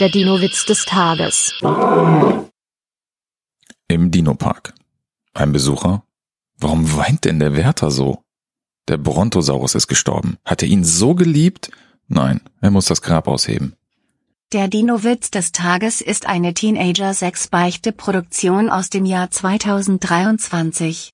Der Dino-Witz des Tages. Im Dinopark. Ein Besucher. Warum weint denn der Wärter so? Der Brontosaurus ist gestorben. Hat er ihn so geliebt? Nein, er muss das Grab ausheben. Der Dino-Witz des Tages ist eine Teenager-6-Beichte-Produktion aus dem Jahr 2023.